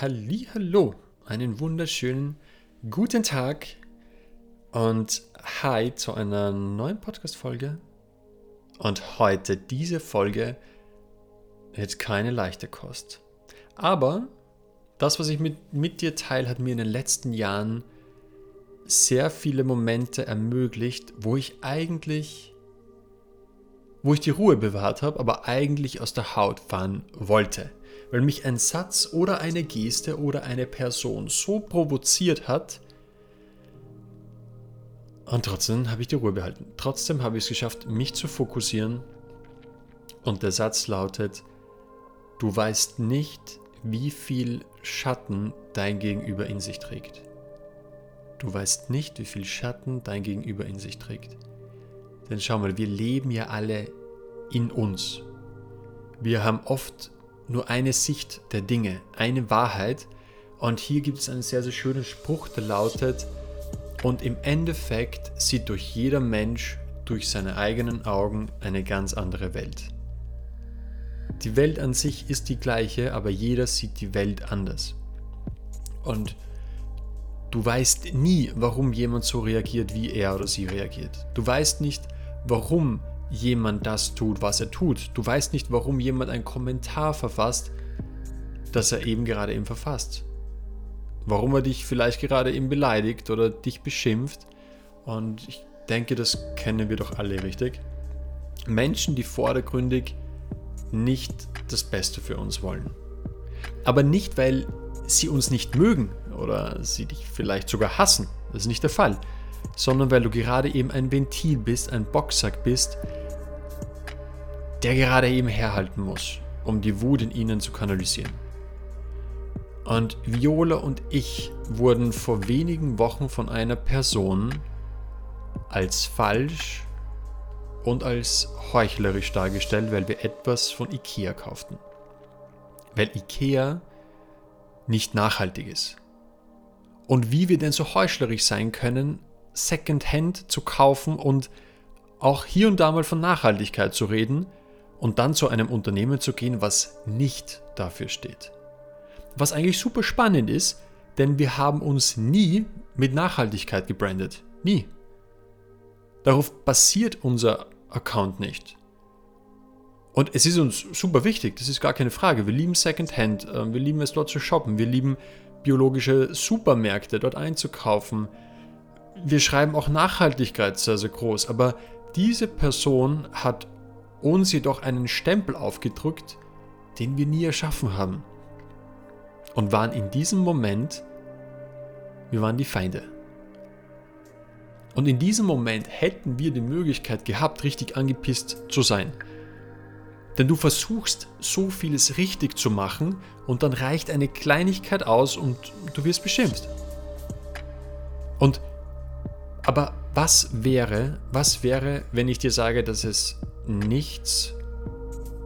Hallo, einen wunderschönen guten Tag und hi zu einer neuen Podcast Folge. Und heute diese Folge wird keine leichte Kost. Aber das, was ich mit, mit dir teile, hat mir in den letzten Jahren sehr viele Momente ermöglicht, wo ich eigentlich, wo ich die Ruhe bewahrt habe, aber eigentlich aus der Haut fahren wollte weil mich ein Satz oder eine Geste oder eine Person so provoziert hat, und trotzdem habe ich die Ruhe behalten. Trotzdem habe ich es geschafft, mich zu fokussieren. Und der Satz lautet, du weißt nicht, wie viel Schatten dein Gegenüber in sich trägt. Du weißt nicht, wie viel Schatten dein Gegenüber in sich trägt. Denn schau mal, wir leben ja alle in uns. Wir haben oft nur eine Sicht der Dinge, eine Wahrheit. Und hier gibt es einen sehr, sehr schönen Spruch, der lautet, und im Endeffekt sieht durch jeder Mensch durch seine eigenen Augen eine ganz andere Welt. Die Welt an sich ist die gleiche, aber jeder sieht die Welt anders. Und du weißt nie, warum jemand so reagiert, wie er oder sie reagiert. Du weißt nicht, warum jemand das tut, was er tut. Du weißt nicht, warum jemand einen Kommentar verfasst, das er eben gerade eben verfasst. Warum er dich vielleicht gerade eben beleidigt oder dich beschimpft. Und ich denke, das kennen wir doch alle richtig. Menschen, die vordergründig nicht das Beste für uns wollen. Aber nicht, weil sie uns nicht mögen oder sie dich vielleicht sogar hassen. Das ist nicht der Fall. Sondern weil du gerade eben ein Ventil bist, ein Boxsack bist, der gerade eben herhalten muss, um die Wut in ihnen zu kanalisieren. Und Viola und ich wurden vor wenigen Wochen von einer Person als falsch und als heuchlerisch dargestellt, weil wir etwas von Ikea kauften. Weil Ikea nicht nachhaltig ist. Und wie wir denn so heuchlerisch sein können, Secondhand zu kaufen und auch hier und da mal von Nachhaltigkeit zu reden, und dann zu einem Unternehmen zu gehen, was nicht dafür steht. Was eigentlich super spannend ist, denn wir haben uns nie mit Nachhaltigkeit gebrandet. Nie. Darauf basiert unser Account nicht. Und es ist uns super wichtig, das ist gar keine Frage. Wir lieben Secondhand, ähm, wir lieben es dort zu shoppen, wir lieben biologische Supermärkte dort einzukaufen. Wir schreiben auch Nachhaltigkeit sehr, sehr groß, aber diese Person hat uns jedoch einen Stempel aufgedrückt, den wir nie erschaffen haben. Und waren in diesem Moment, wir waren die Feinde. Und in diesem Moment hätten wir die Möglichkeit gehabt, richtig angepisst zu sein. Denn du versuchst so vieles richtig zu machen und dann reicht eine Kleinigkeit aus und du wirst beschimpft. Und aber was wäre, was wäre, wenn ich dir sage, dass es nichts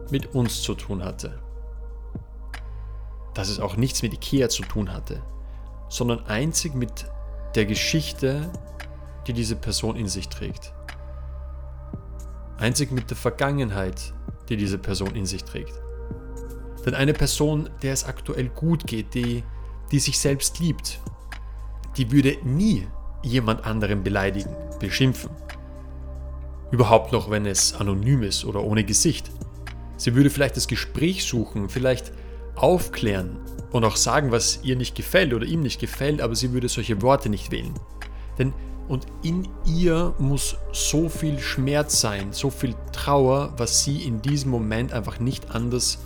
mit uns zu tun hatte. Dass es auch nichts mit Ikea zu tun hatte, sondern einzig mit der Geschichte, die diese Person in sich trägt. Einzig mit der Vergangenheit, die diese Person in sich trägt. Denn eine Person, der es aktuell gut geht, die, die sich selbst liebt, die würde nie jemand anderen beleidigen, beschimpfen Überhaupt noch, wenn es anonym ist oder ohne Gesicht. Sie würde vielleicht das Gespräch suchen, vielleicht aufklären und auch sagen, was ihr nicht gefällt oder ihm nicht gefällt, aber sie würde solche Worte nicht wählen. Denn und in ihr muss so viel Schmerz sein, so viel Trauer, was sie in diesem Moment einfach nicht anders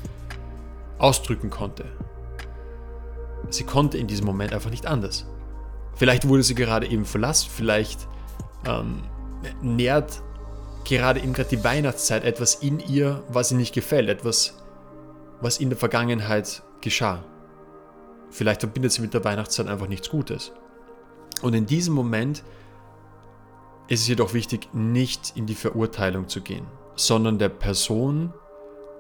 ausdrücken konnte. Sie konnte in diesem Moment einfach nicht anders. Vielleicht wurde sie gerade eben verlassen, vielleicht ähm, nährt gerade eben gerade die Weihnachtszeit etwas in ihr, was ihr nicht gefällt, etwas, was in der Vergangenheit geschah. Vielleicht verbindet sie mit der Weihnachtszeit einfach nichts Gutes. Und in diesem Moment ist es jedoch wichtig, nicht in die Verurteilung zu gehen, sondern der Person,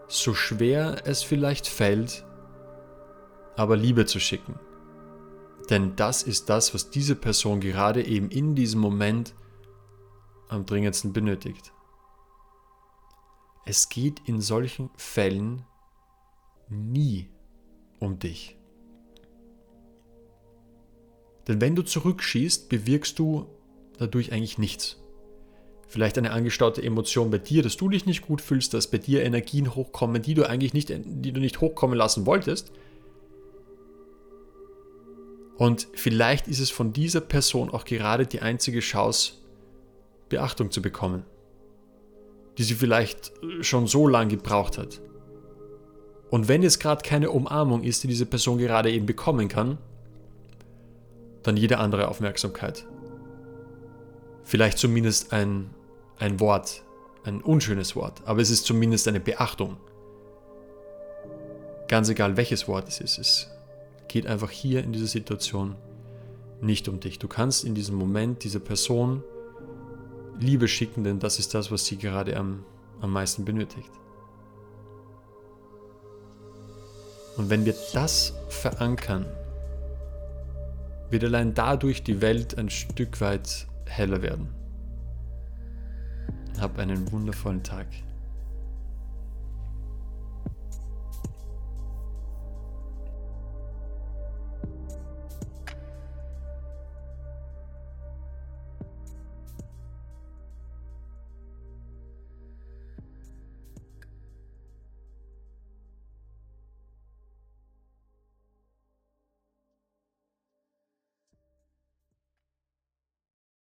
so schwer es vielleicht fällt, aber Liebe zu schicken. Denn das ist das, was diese Person gerade eben in diesem Moment am dringendsten benötigt. Es geht in solchen Fällen nie um dich. Denn wenn du zurückschießt, bewirkst du dadurch eigentlich nichts. Vielleicht eine angestaute Emotion bei dir, dass du dich nicht gut fühlst, dass bei dir Energien hochkommen, die du eigentlich nicht, die du nicht hochkommen lassen wolltest. Und vielleicht ist es von dieser Person auch gerade die einzige Chance, Beachtung zu bekommen, die sie vielleicht schon so lange gebraucht hat. Und wenn es gerade keine Umarmung ist, die diese Person gerade eben bekommen kann, dann jede andere Aufmerksamkeit. Vielleicht zumindest ein, ein Wort, ein unschönes Wort, aber es ist zumindest eine Beachtung. Ganz egal welches Wort es ist, es geht einfach hier in dieser Situation nicht um dich. Du kannst in diesem Moment dieser Person Liebe schicken, denn das ist das, was sie gerade am, am meisten benötigt. Und wenn wir das verankern, wird allein dadurch die Welt ein Stück weit heller werden. Hab einen wundervollen Tag.